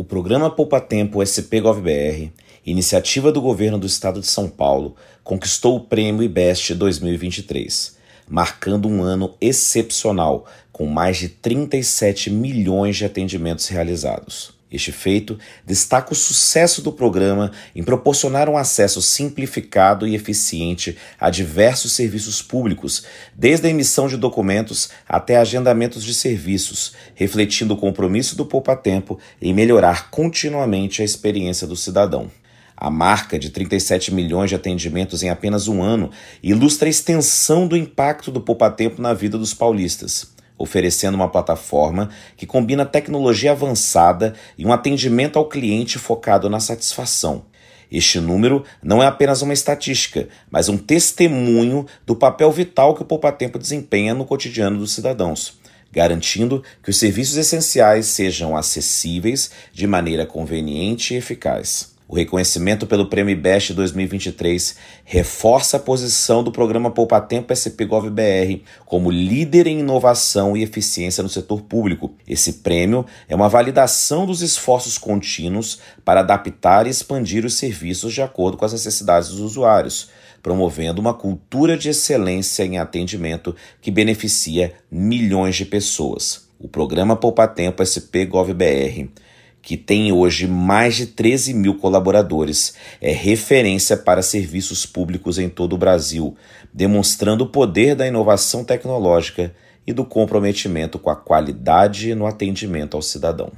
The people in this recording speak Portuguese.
O programa Poupa Tempo SP GovBR, iniciativa do governo do estado de São Paulo, conquistou o prêmio IBEST 2023, marcando um ano excepcional, com mais de 37 milhões de atendimentos realizados. Este feito destaca o sucesso do programa em proporcionar um acesso simplificado e eficiente a diversos serviços públicos, desde a emissão de documentos até agendamentos de serviços, refletindo o compromisso do Poupa Tempo em melhorar continuamente a experiência do cidadão. A marca de 37 milhões de atendimentos em apenas um ano ilustra a extensão do impacto do Poupa Tempo na vida dos paulistas oferecendo uma plataforma que combina tecnologia avançada e um atendimento ao cliente focado na satisfação. Este número não é apenas uma estatística, mas um testemunho do papel vital que o Poupa Tempo desempenha no cotidiano dos cidadãos, garantindo que os serviços essenciais sejam acessíveis de maneira conveniente e eficaz. O reconhecimento pelo Prêmio IBEST 2023 reforça a posição do programa Poupa Tempo SP BR como líder em inovação e eficiência no setor público. Esse prêmio é uma validação dos esforços contínuos para adaptar e expandir os serviços de acordo com as necessidades dos usuários, promovendo uma cultura de excelência em atendimento que beneficia milhões de pessoas. O programa Poupa Tempo SP BR que tem hoje mais de 13 mil colaboradores, é referência para serviços públicos em todo o Brasil, demonstrando o poder da inovação tecnológica e do comprometimento com a qualidade no atendimento ao cidadão.